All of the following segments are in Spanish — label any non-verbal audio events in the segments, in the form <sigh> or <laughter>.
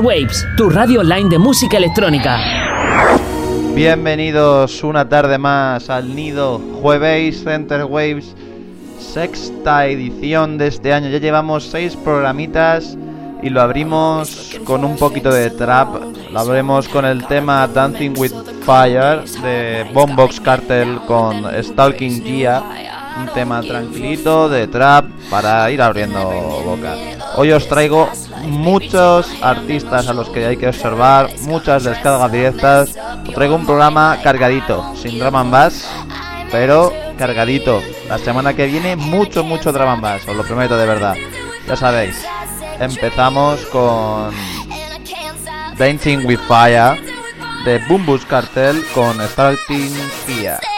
Waves, tu radio online de música electrónica. Bienvenidos una tarde más al Nido Jueves Center Waves, sexta edición de este año. Ya llevamos seis programitas y lo abrimos con un poquito de trap. Lo abrimos con el tema Dancing with Fire de Bombox Cartel con Stalking Gia. Un tema tranquilito de trap para ir abriendo boca. Hoy os traigo muchos artistas a los que hay que observar, muchas descargas directas. traigo un programa cargadito, sin drama bass, pero cargadito. La semana que viene mucho, mucho drama and bass, os lo prometo de verdad. Ya sabéis, empezamos con Dancing with Fire de Boombus Cartel con Starting Here.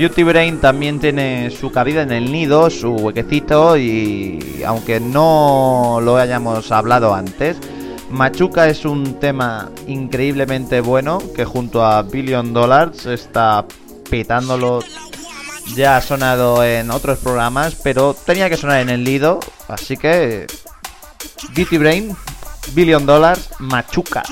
Beauty Brain también tiene su cabida en el nido, su huequecito y aunque no lo hayamos hablado antes, Machuca es un tema increíblemente bueno que junto a Billion Dollars está petándolo. Ya ha sonado en otros programas, pero tenía que sonar en el nido, así que Beauty Brain, Billion Dollars, Machuca.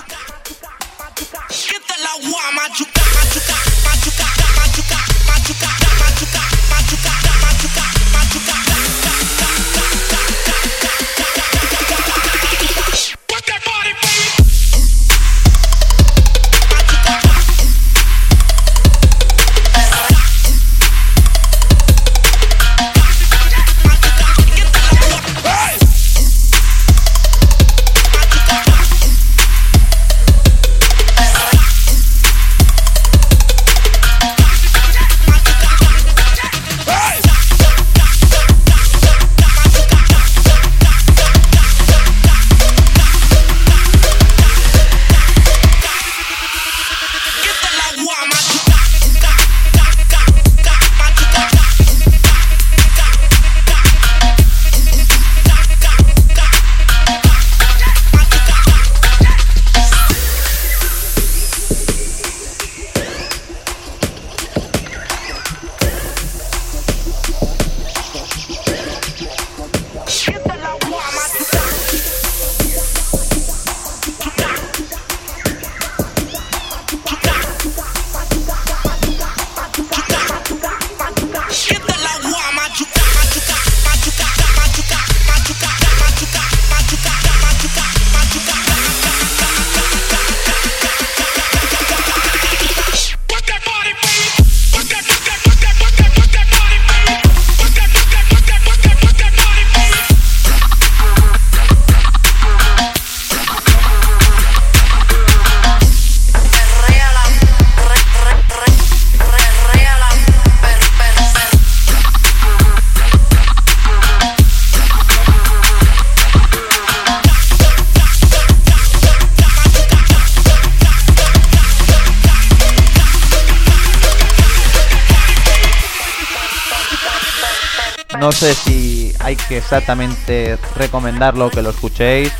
Exactamente recomendarlo que lo escuchéis,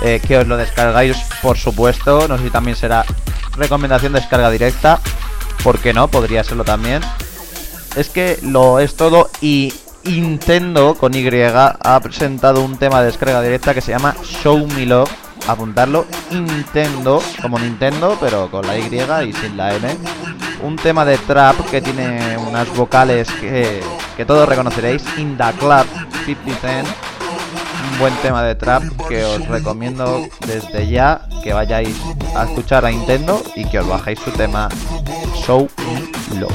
eh, que os lo descargáis, por supuesto. No sé si también será recomendación de descarga directa, ¿por qué no? Podría serlo también. Es que lo es todo y Nintendo con Y ha presentado un tema de descarga directa que se llama Show Me Love. Apuntarlo, Nintendo, como Nintendo, pero con la Y y sin la N. Un tema de trap que tiene unas vocales que, que todos reconoceréis. In the Club 50 Cent. Un buen tema de trap que os recomiendo desde ya que vayáis a escuchar a Nintendo y que os bajéis su tema Show Me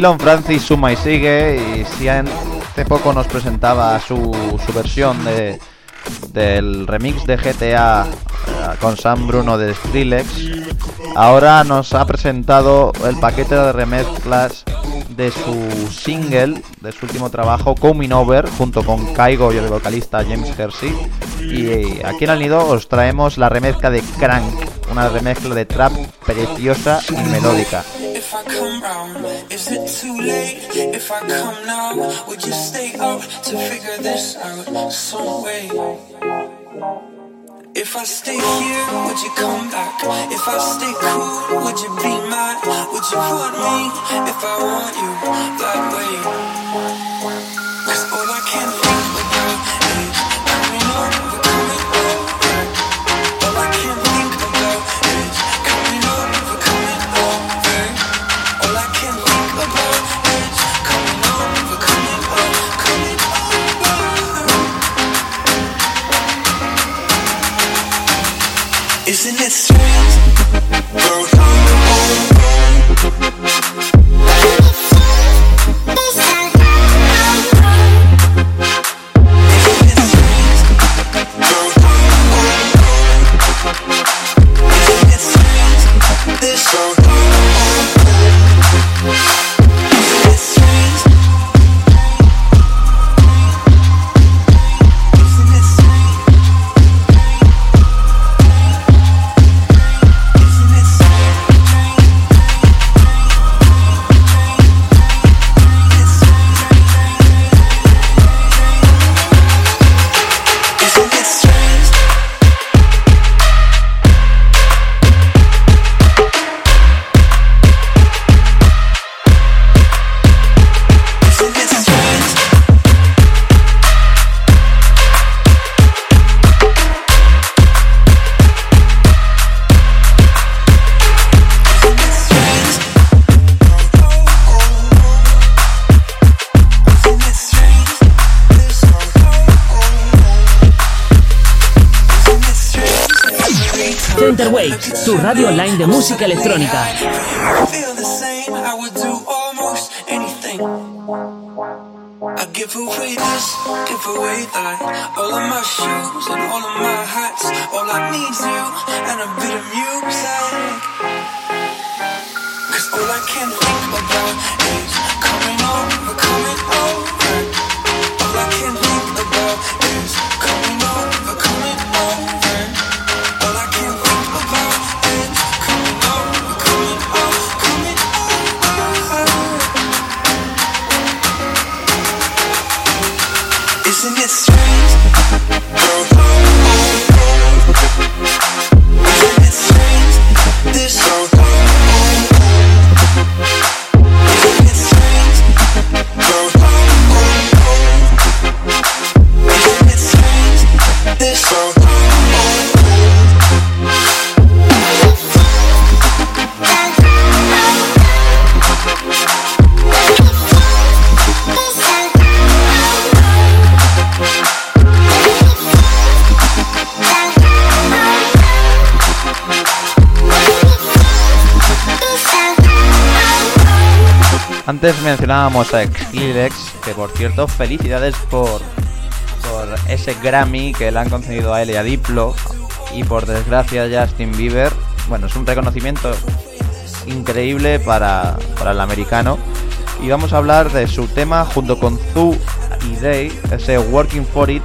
Dylan Francis suma y sigue y Sian hace poco nos presentaba su, su versión de, del remix de GTA eh, con San Bruno de Skrillex. Ahora nos ha presentado el paquete de remezclas de su single, de su último trabajo, Coming Over, junto con Kaigo y el vocalista James Hersey. Y eh, aquí en el nido os traemos la remezcla de Crank, una remezcla de trap preciosa y melódica. If I come round, is it too late? If I come now, would you stay up to figure this out some way? If I stay here, would you come back? If I stay cool, would you be mad? Would you want me if I want you that way? Waves, tu radio online de música electrónica. I Give away this, give away that. All of my shoes and all of my hats. All I need's you and a bit of music. Cause all I can think about is coming over, coming over. Antes mencionábamos a Skrillex, que por cierto, felicidades por, por ese Grammy que le han concedido a él y a Diplo. Y por desgracia Justin Bieber. Bueno, es un reconocimiento increíble para, para el americano. Y vamos a hablar de su tema junto con Zoo y Day, ese Working For It,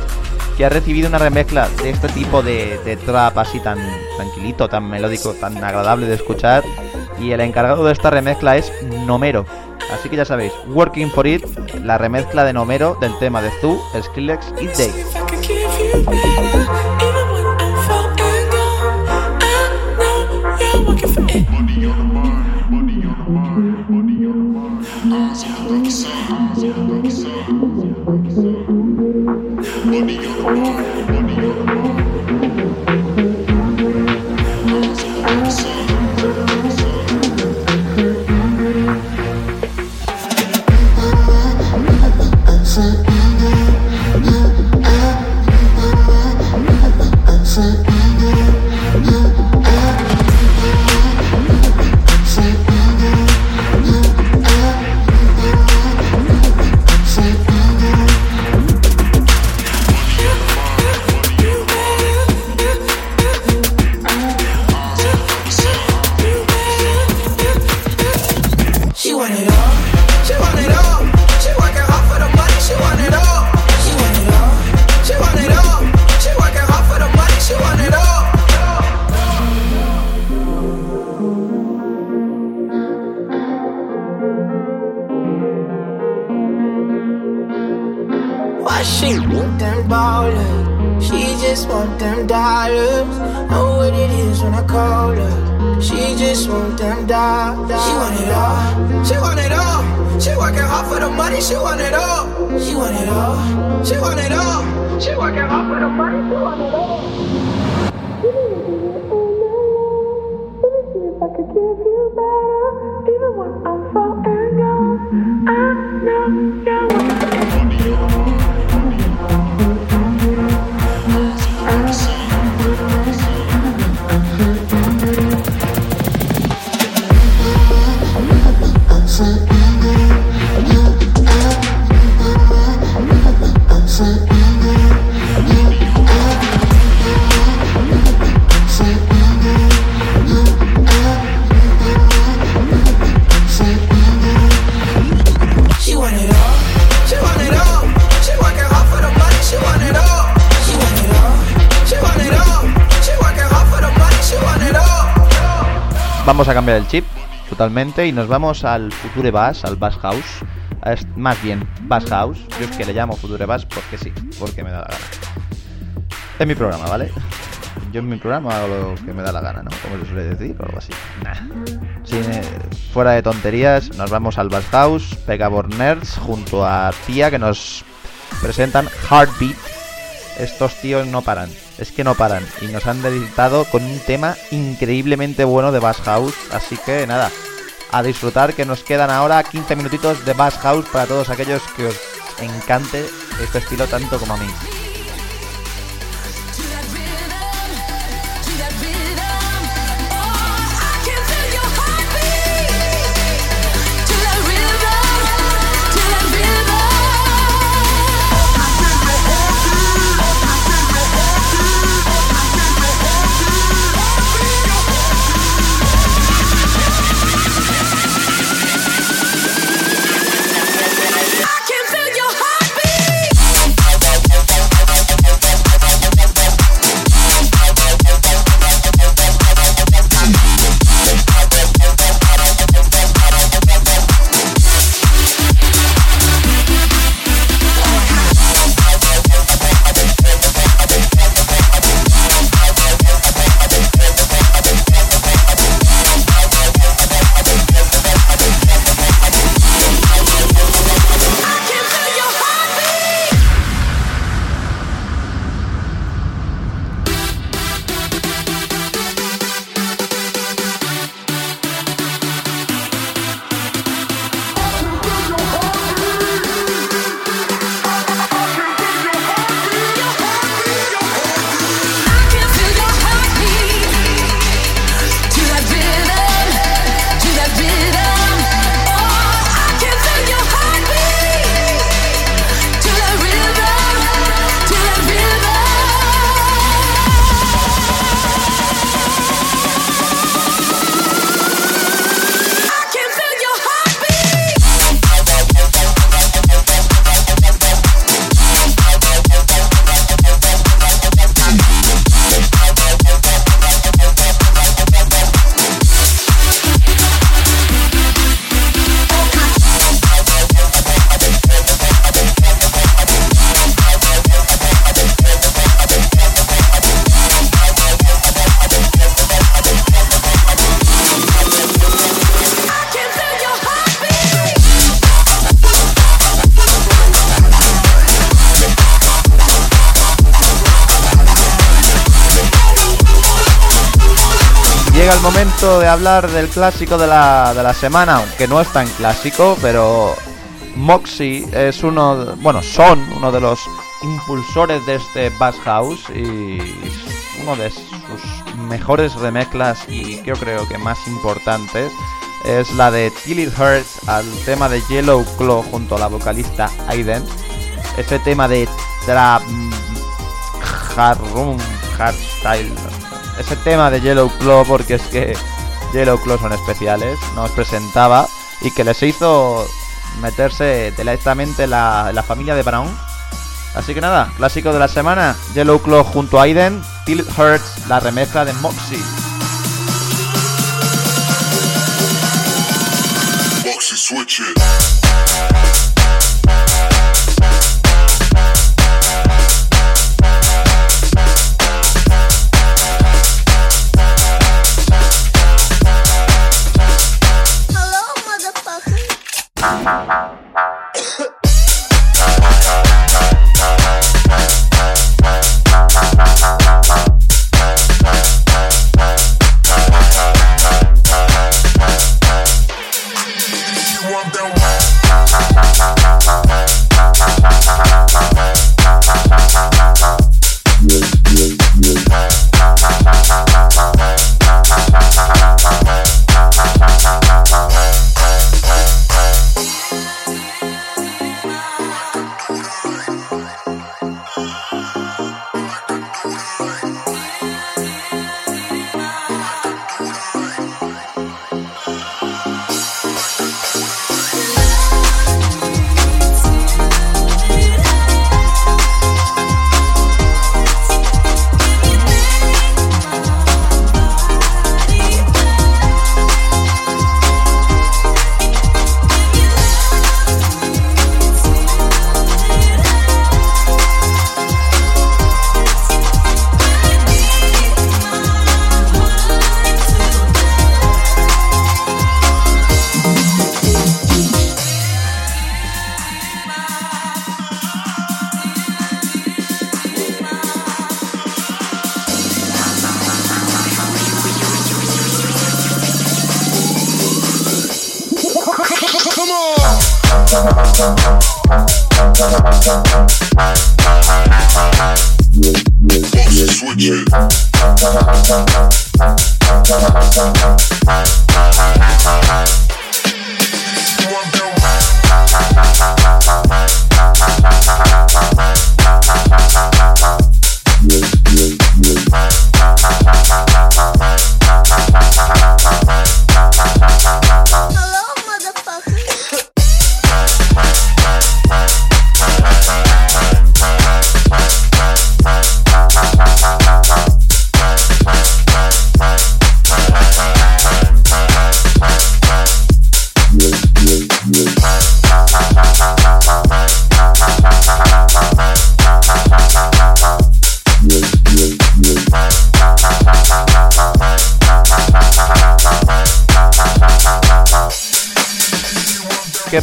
que ha recibido una remezcla de este tipo de, de trap así tan tranquilito, tan melódico, tan agradable de escuchar. Y el encargado de esta remezcla es Nomero. Así que ya sabéis, Working For It, la remezcla de Nomero del tema de Zoo, Skrillex y give no, no. Vamos a cambiar el chip totalmente y nos vamos al Future Bass, al Bass House. Es más bien Bass House. Yo es que le llamo Future Bass porque sí, porque me da la gana. Es mi programa, ¿vale? Yo en mi programa hago lo que me da la gana, ¿no? Como se suele decir, o algo así. Sí, eh, fuera de tonterías, nos vamos al Bass House, Pegabor Nerds, junto a Tía, que nos presentan Heartbeat. Estos tíos no paran, es que no paran. Y nos han deleitado con un tema increíblemente bueno de Bass House. Así que nada, a disfrutar que nos quedan ahora 15 minutitos de Bass House para todos aquellos que os encante este estilo tanto como a mí. De hablar del clásico de la, de la semana, aunque no es tan clásico, pero Moxie es uno, bueno, son uno de los impulsores de este Bass House y uno de sus mejores remezclas y yo creo que más importantes es la de Till It Hurts al tema de Yellow Claw junto a la vocalista Aiden. Ese tema de trap mm, hardroom, hardstyle. Ese tema de Yellow Claw porque es que Yellow Claw son especiales, nos presentaba y que les hizo meterse directamente la, la familia de Brown. Así que nada, clásico de la semana, Yellow Claw junto a Aiden, Till It Hurts, la remezcla de Moxie. Boxy switch it.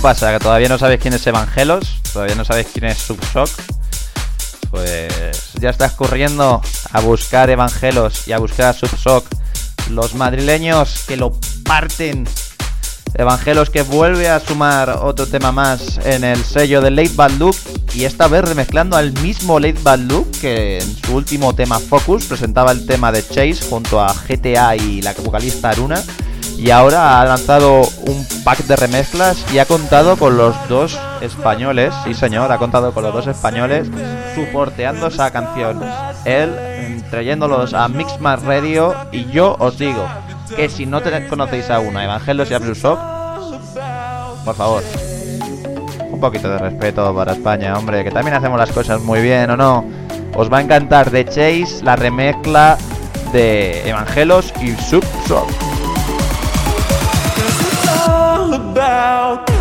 Pasa? ¿Que todavía no sabéis quién es Evangelos? ¿Todavía no sabéis quién es Subshock? Pues ya estás corriendo a buscar Evangelos y a buscar a Subshock. Los madrileños que lo parten. Evangelos que vuelve a sumar otro tema más en el sello de Late Bad. Y esta vez remezclando al mismo Late Bad que en su último tema Focus presentaba el tema de Chase junto a GTA y la vocalista Aruna. Y ahora ha lanzado un pack de remezclas y ha contado con los dos españoles, sí señor, ha contado con los dos españoles soporteando esa canción. Él mm, trayéndolos a Mixmas Radio y yo os digo que si no te conocéis a Evangelios y a Blue Shock, por favor, un poquito de respeto para España, hombre, que también hacemos las cosas muy bien, ¿o no? Os va a encantar de Chase la remezcla de Evangelos y Subshock. out.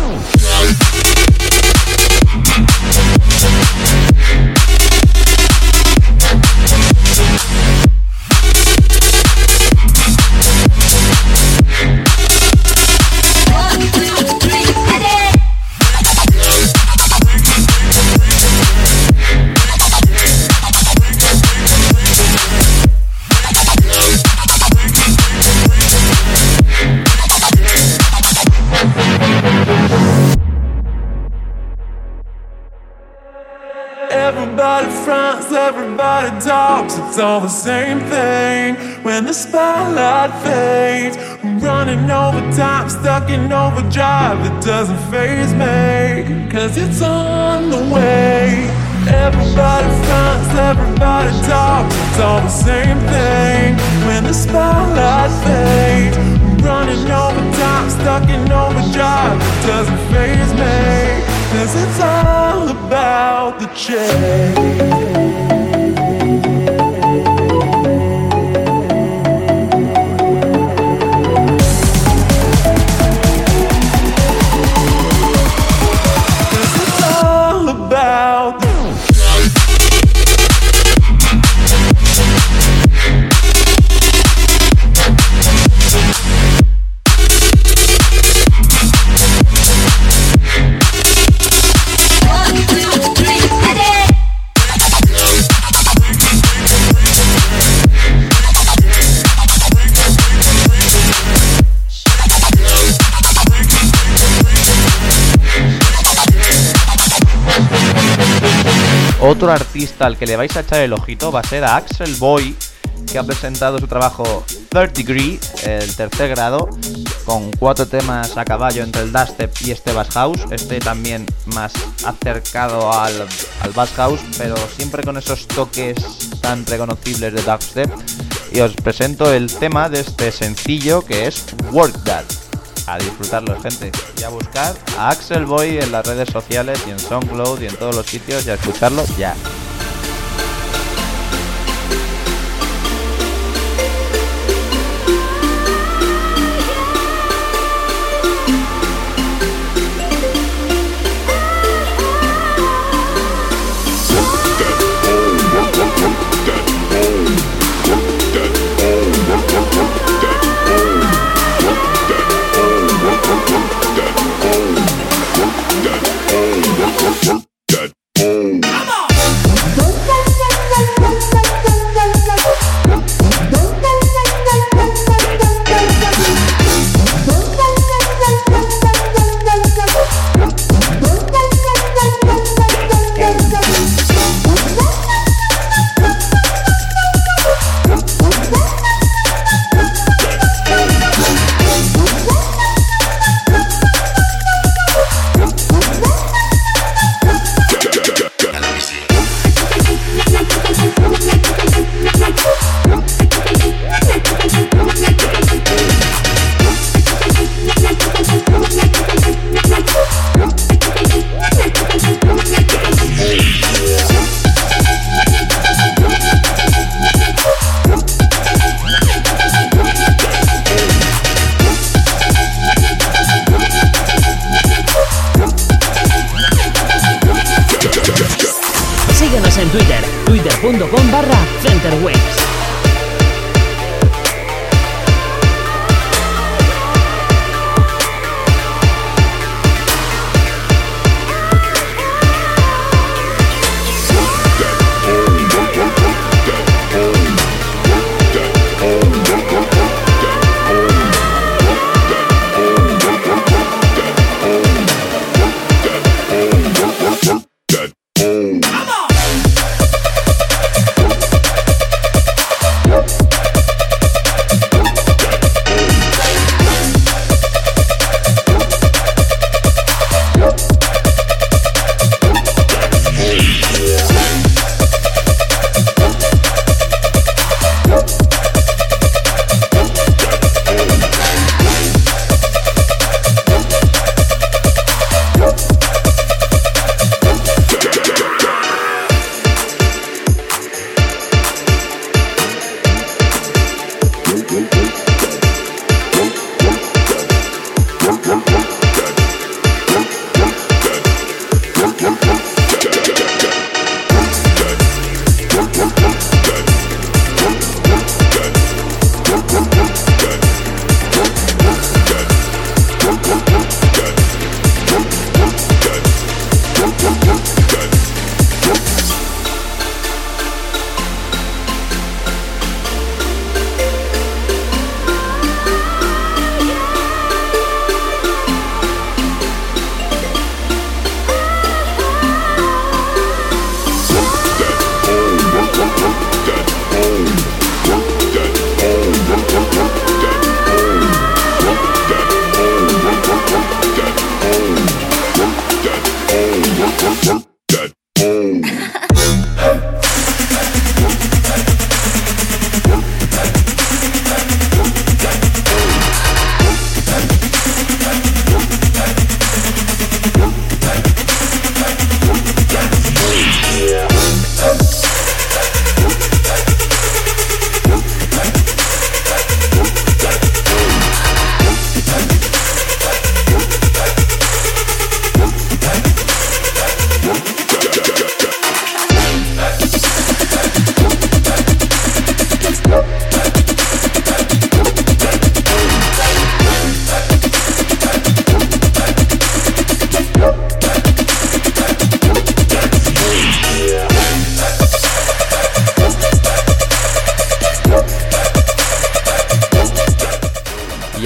Everybody talks, it's all the same thing. When the spotlight fades, I'm running over time, stuck in overdrive. It doesn't phase me, cause it's on the way. Everybody fronts, everybody talks, it's all the same thing. When the spotlight fades, I'm running over time, stuck in overdrive. It doesn't phase me, cause it's all about the change. Otro artista al que le vais a echar el ojito va a ser a Axel Boy, que ha presentado su trabajo Third Degree, el tercer grado, con cuatro temas a caballo entre el dubstep y este bass house. Este también más acercado al, al bass house, pero siempre con esos toques tan reconocibles de dubstep. Y os presento el tema de este sencillo que es Work That. A disfrutarlo, gente. Y a buscar a Axel Boy en las redes sociales y en SoundCloud y en todos los sitios y a escucharlo ya.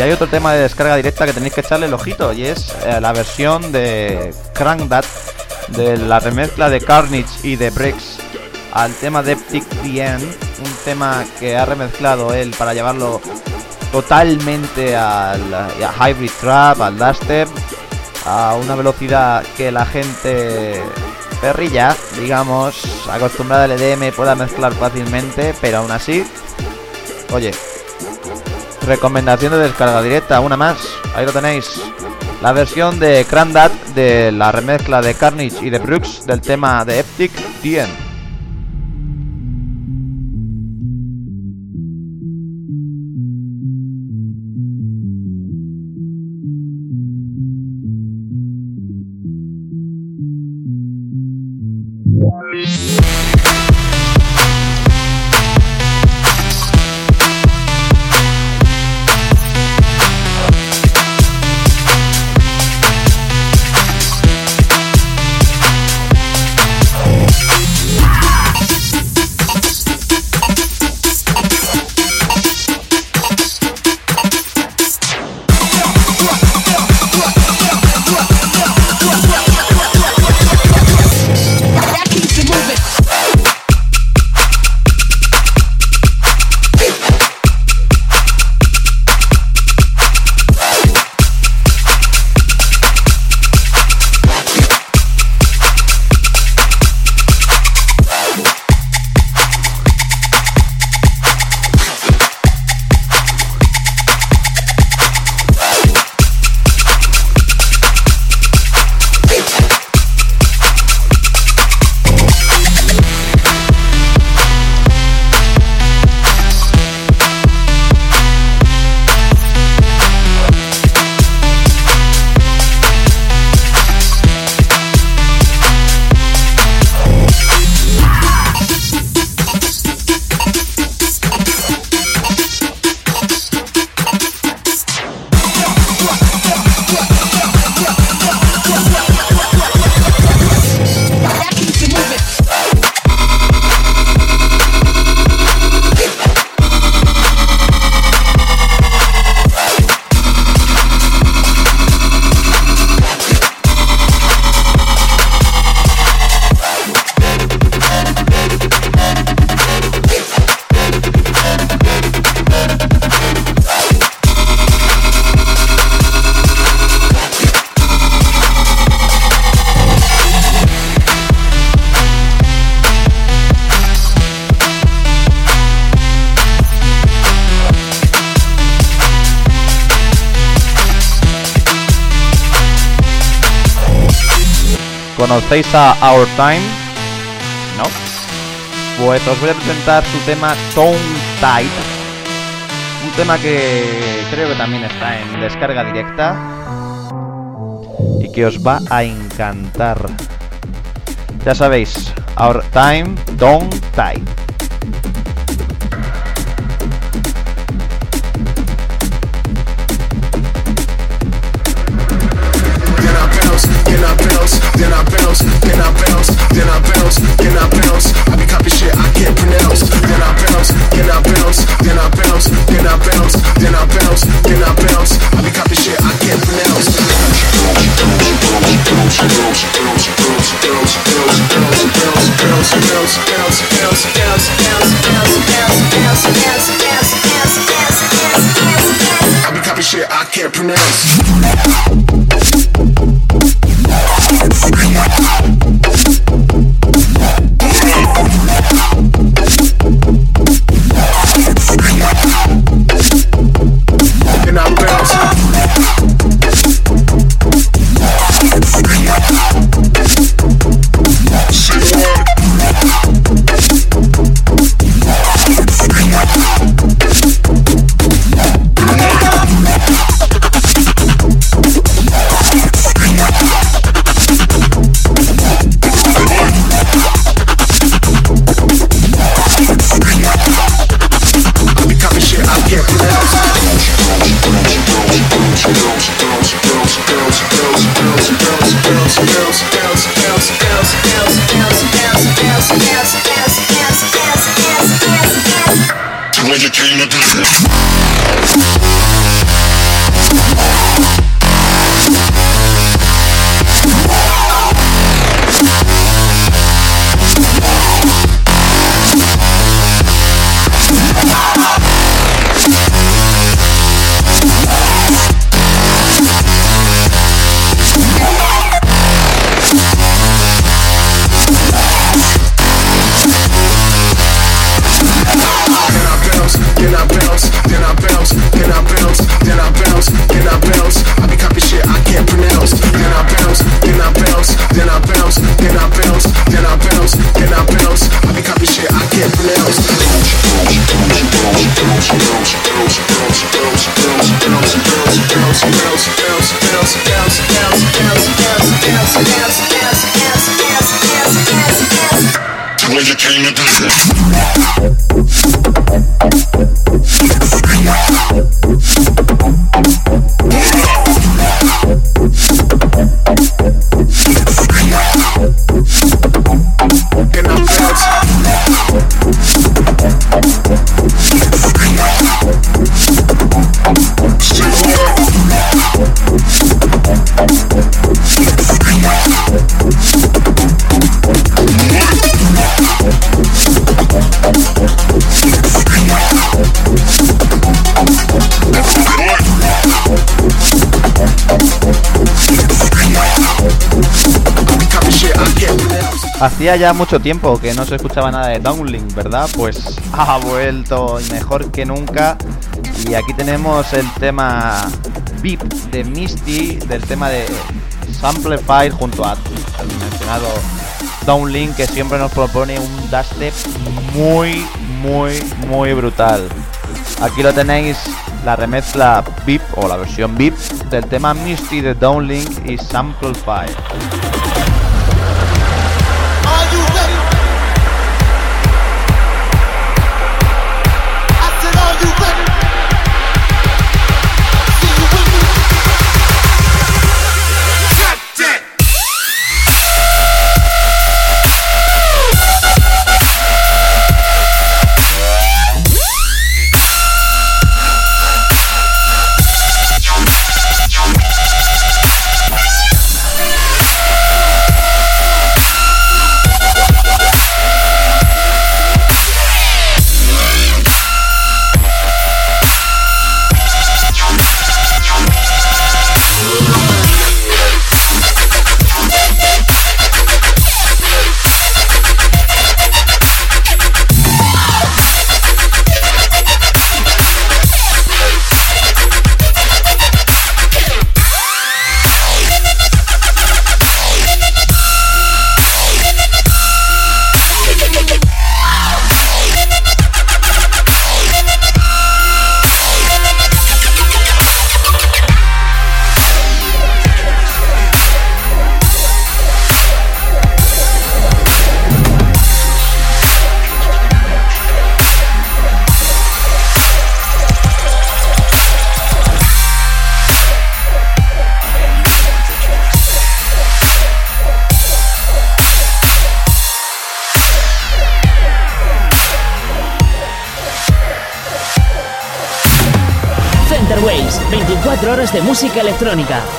Hay otro tema de descarga directa que tenéis que echarle el ojito y es eh, la versión de Crank That de la remezcla de Carnage y de Breaks al tema de Eptic The un tema que ha remezclado él para llevarlo totalmente al a Hybrid Trap, al Dubstep, a una velocidad que la gente perrilla, digamos, acostumbrada al EDM pueda mezclar fácilmente, pero aún así, oye, recomendación de descarga directa, una más, ahí lo tenéis. La versión de Crandat de la remezcla de Carnage y de Brooks del tema de Eptic The End. ¿Conocéis a Our Time? ¿No? Pues os voy a presentar su tema Tone Tight. Un tema que creo que también está en descarga directa. Y que os va a encantar. Ya sabéis, Our Time, Tone Tight. Then I bounce, Hacía ya mucho tiempo que no se escuchaba nada de Downlink, ¿verdad? Pues <laughs> ha vuelto mejor que nunca. Y aquí tenemos el tema VIP de Misty, del tema de Samplify junto a el mencionado Downlink, que siempre nos propone un dubstep muy, muy, muy brutal. Aquí lo tenéis, la remezcla VIP o la versión VIP del tema Misty de Downlink y Samplify. Música electrónica.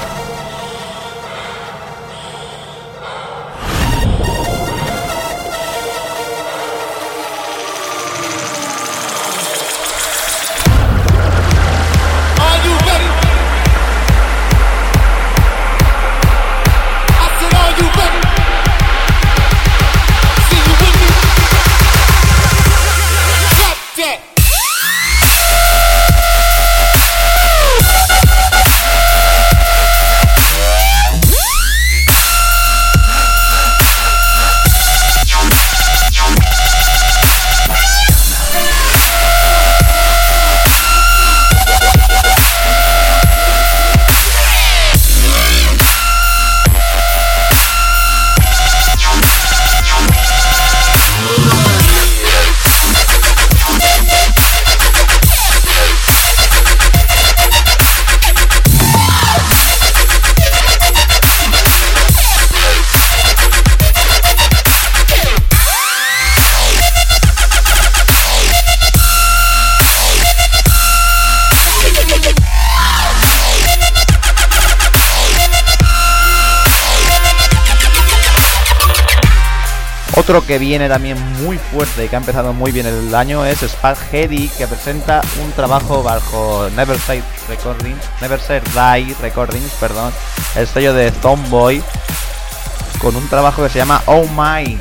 Otro que viene también muy fuerte y que ha empezado muy bien el año es Spark Heady, que presenta un trabajo bajo Neverset Recordings, Neverset Die Recordings, perdón, el sello de Tomboy, con un trabajo que se llama Oh My.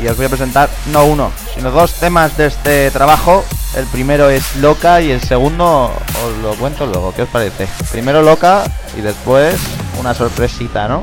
Y os voy a presentar no uno, sino dos temas de este trabajo. El primero es Loca y el segundo os lo cuento luego. ¿Qué os parece? Primero Loca y después una sorpresita, ¿no?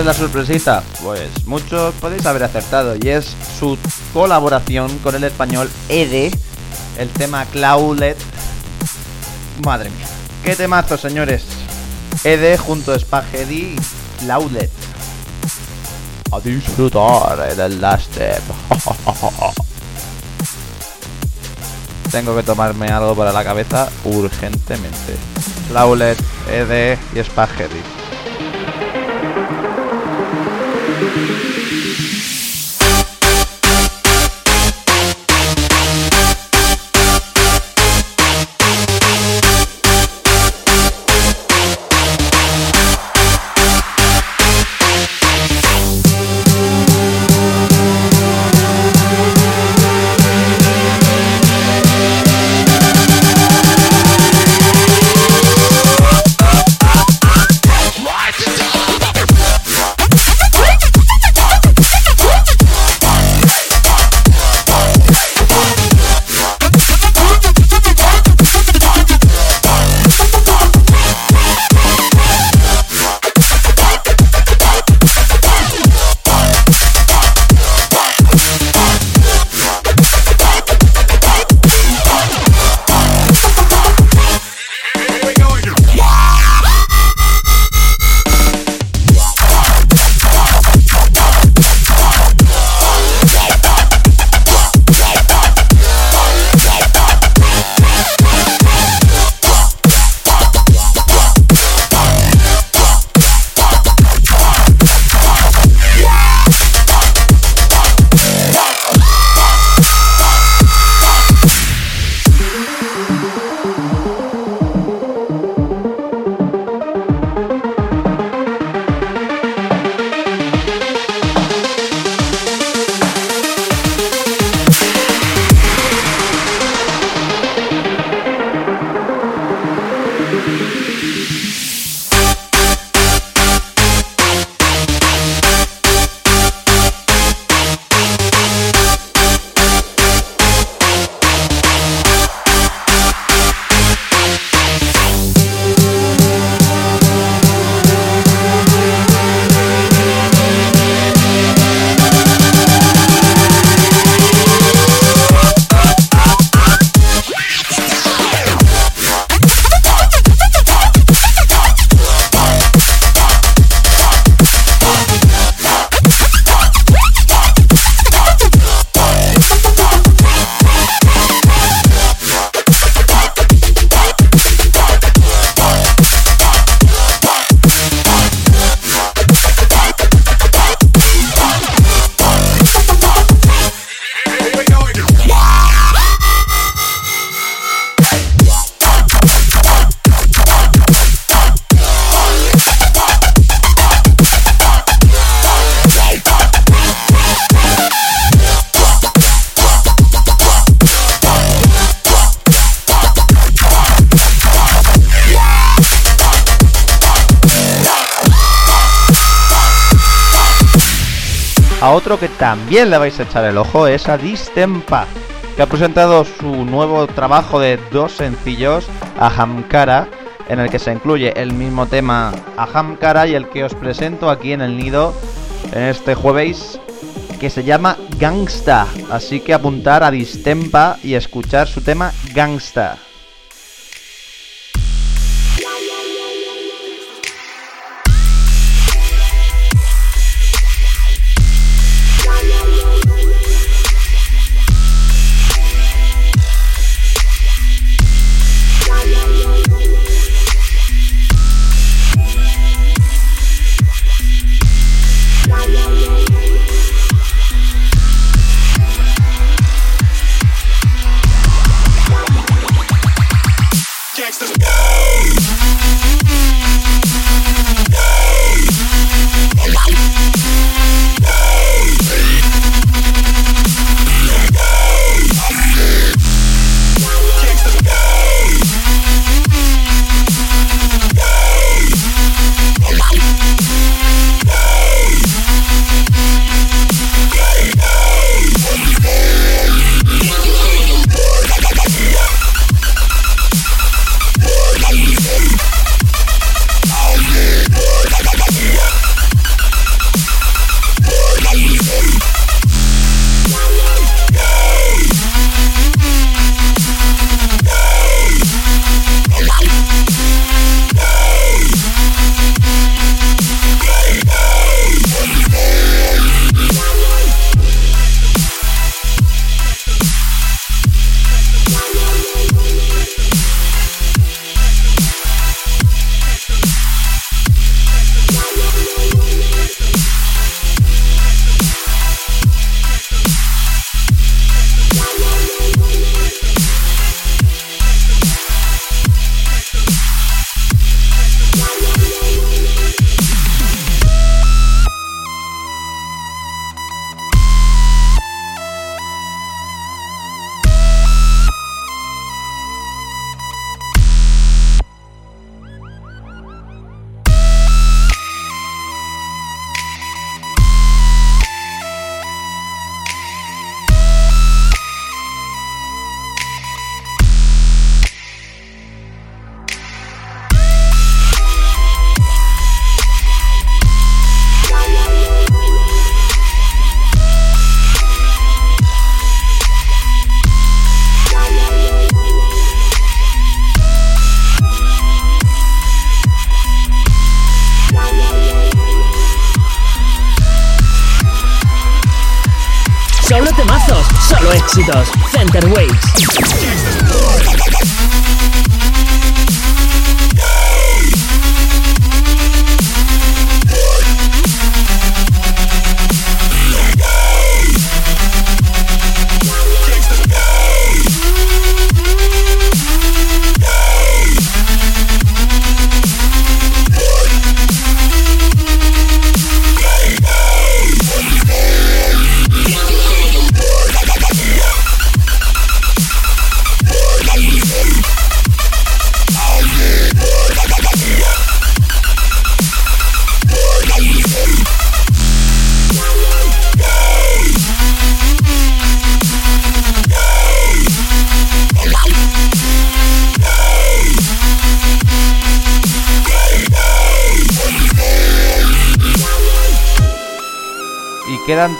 es la sorpresita? Pues muchos podéis haber acertado y es su colaboración con el español Ede, el tema Cloudlet. Madre mía, qué temazo, señores. Ede junto a Spaghetti y. A disfrutar del last step. <laughs> Tengo que tomarme algo para la cabeza urgentemente. Cloudlet, Ede y Spaghetti. Thank you. A otro que también le vais a echar el ojo, es a Distempa, que ha presentado su nuevo trabajo de dos sencillos, Ahamkara, en el que se incluye el mismo tema Ahamkara y el que os presento aquí en el nido en este jueves que se llama Gangsta. Así que apuntar a Distempa y escuchar su tema Gangsta. Solo éxitos. Center Waves.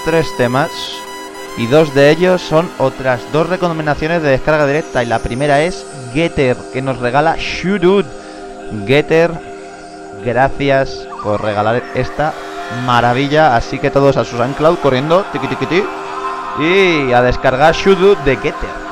Tres temas. Y dos de ellos son otras dos recomendaciones de descarga directa. Y la primera es Getter, que nos regala Shudud. Getter, gracias por regalar esta maravilla. Así que todos a Susan Cloud corriendo. Tiki tiki ti. Y a descargar Shudud de Getter.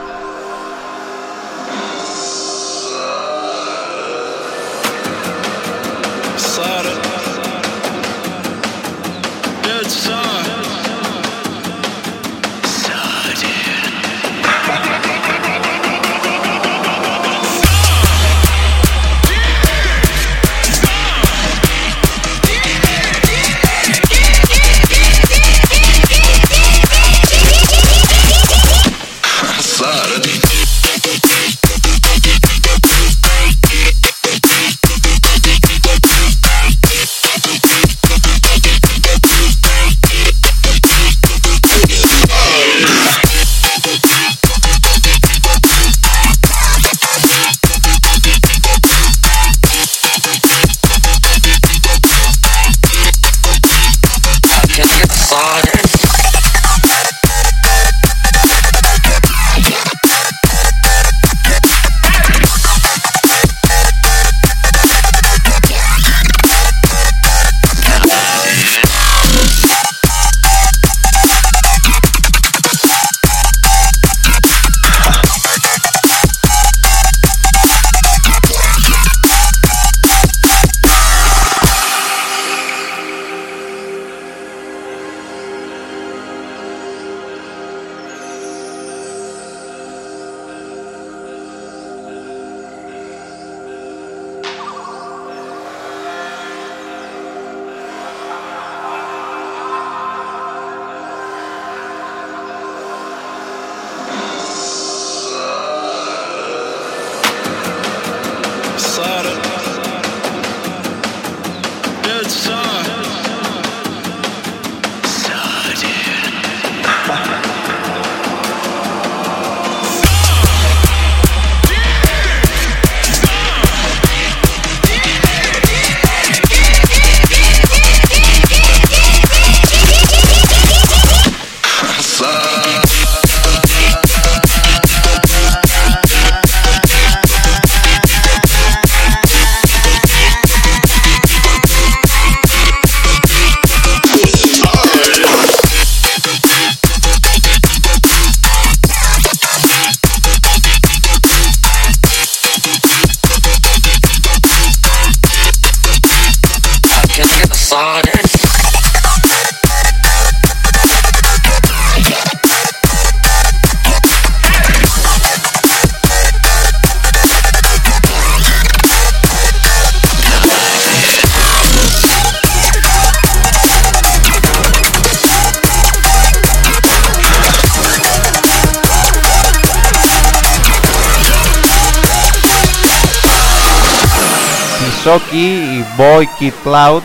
Tisoki y Boy Kid Cloud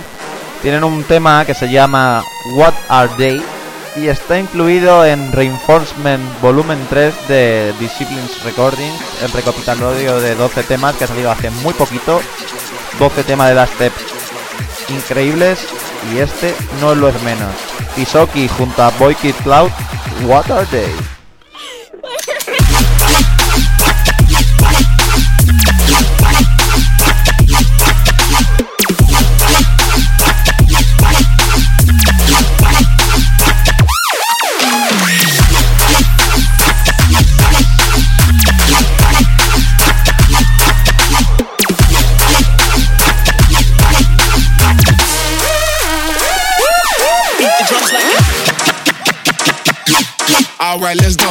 tienen un tema que se llama What Are They y está incluido en Reinforcement Volumen 3 de Disciplines Recordings, el recopilatorio de 12 temas que ha salido hace muy poquito, 12 temas de Dubstep increíbles y este no lo es menos. Tisoki junto a Boy Kid Cloud, What Are They? Alright, let's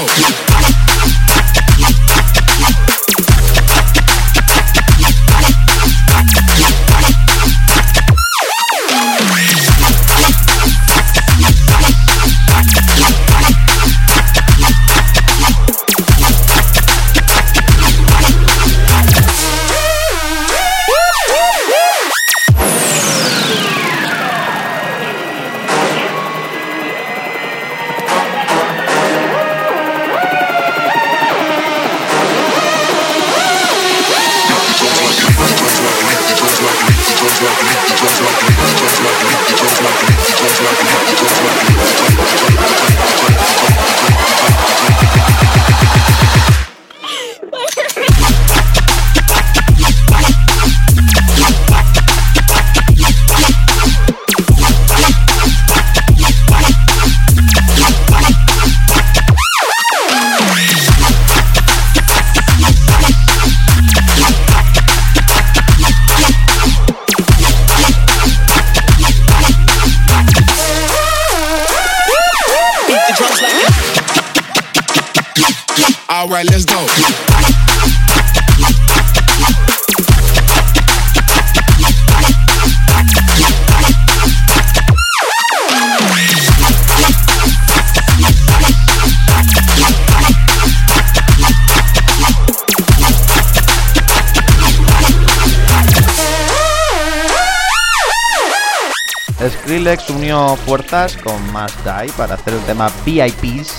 Skrillex unió fuerzas con Must Die para hacer el tema VIPs,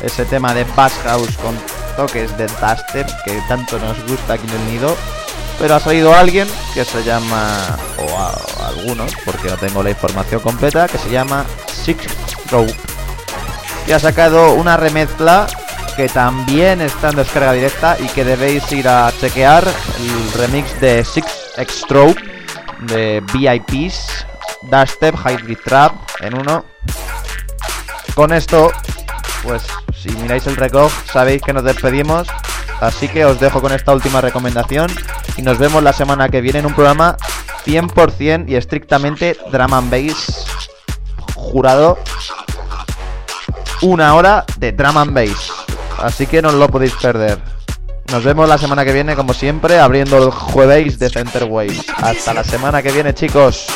ese tema de Bass House con toques de dubstep que tanto nos gusta aquí en el nido. Pero ha salido alguien que se llama, o, a- algunos, porque no tengo la información completa, que se llama Six Stroke, que ha sacado una remezcla que también está en descarga directa y que debéis ir a chequear el remix de Six Stroke de VIPs, Dubstep, Hybrid Trap en uno. Con esto, pues si miráis el reloj sabéis que nos despedimos. Así que os dejo con esta última recomendación y nos vemos la semana que viene en un programa 100% y estrictamente drum and bass jurado una hora de drum and bass. Así que no os lo podéis perder. Nos vemos la semana que viene, como siempre, abriendo el jueves de Center Waves. Hasta la semana que viene, chicos.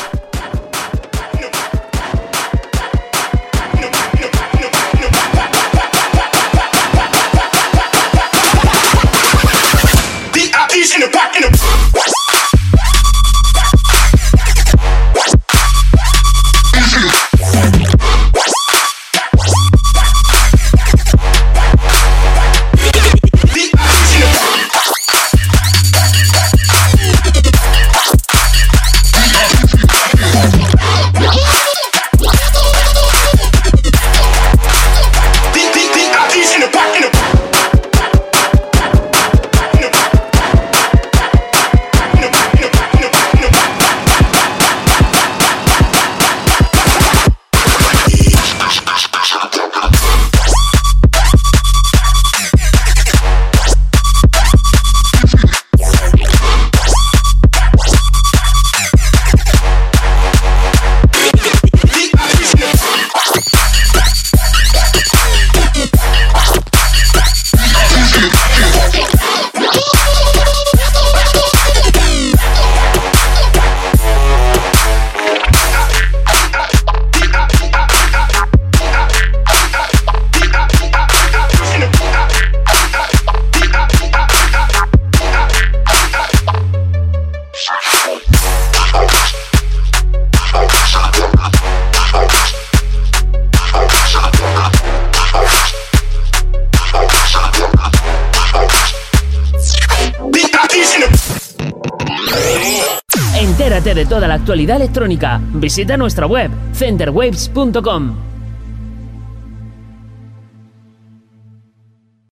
Electrónica. Visita nuestra web centerwaves.com.